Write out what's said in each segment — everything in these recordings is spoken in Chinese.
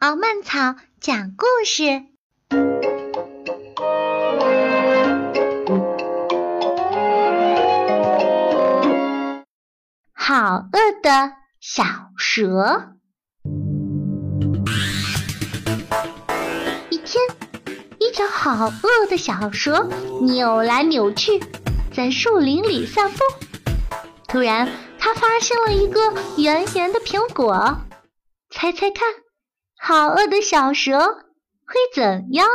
敖曼草讲故事：好饿的小蛇。一天，一条好饿的小蛇扭来扭去，在树林里散步。突然，它发现了一个圆圆的苹果。猜猜看，好饿的小蛇会怎样？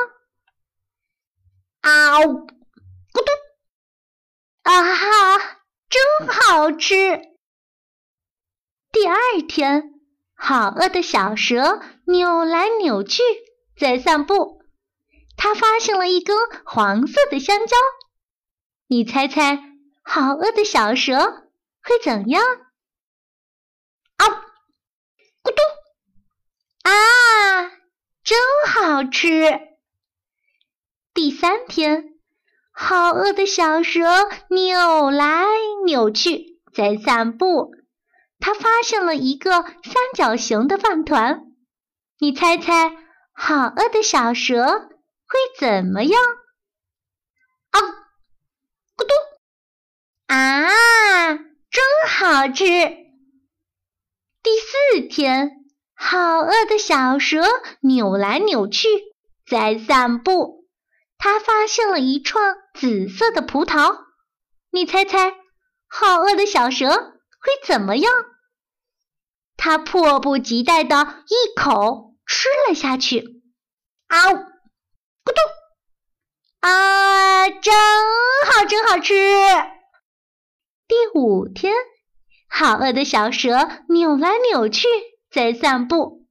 啊呜，咕嘟！啊哈，真好吃！第二天，好饿的小蛇扭来扭去，在散步。它发现了一根黄色的香蕉。你猜猜，好饿的小蛇会怎样？啊，咕嘟！啊，真好吃！第三天，好饿的小蛇扭来扭去，在散步。它发现了一个三角形的饭团。你猜猜，好饿的小蛇会怎么样？啊，咕嘟！啊，真好吃！第四天。好饿的小蛇扭来扭去，在散步。它发现了一串紫色的葡萄。你猜猜，好饿的小蛇会怎么样？它迫不及待的一口吃了下去。啊，咕嘟！啊，真好，真好吃！第五天，好饿的小蛇扭来扭去。在散步，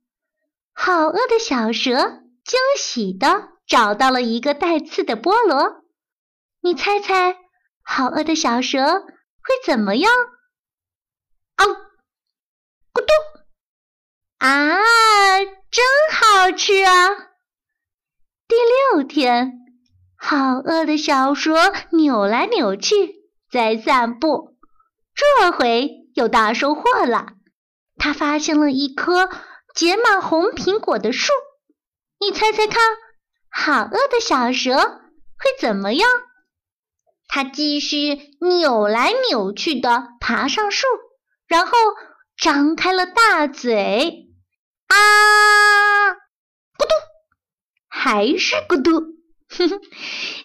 好饿的小蛇惊喜的找到了一个带刺的菠萝。你猜猜，好饿的小蛇会怎么样？啊，咕咚！啊，真好吃啊！第六天，好饿的小蛇扭来扭去，在散步，这回有大收获了。他发现了一棵结满红苹果的树，你猜猜看，好饿的小蛇会怎么样？它继续扭来扭去的爬上树，然后张开了大嘴，啊，咕嘟，还是咕嘟，哼哼，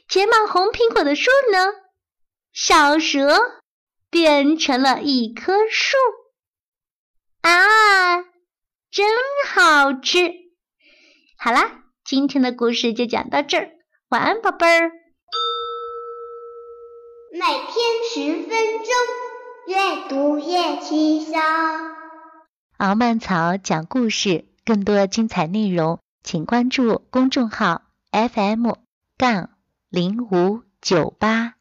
结满红苹果的树呢？小蛇变成了一棵树。啊，真好吃！好啦，今天的故事就讲到这儿，晚安，宝贝儿。每天十分钟，阅读越轻松。敖曼草讲故事，更多精彩内容，请关注公众号 FM 杠零五九八。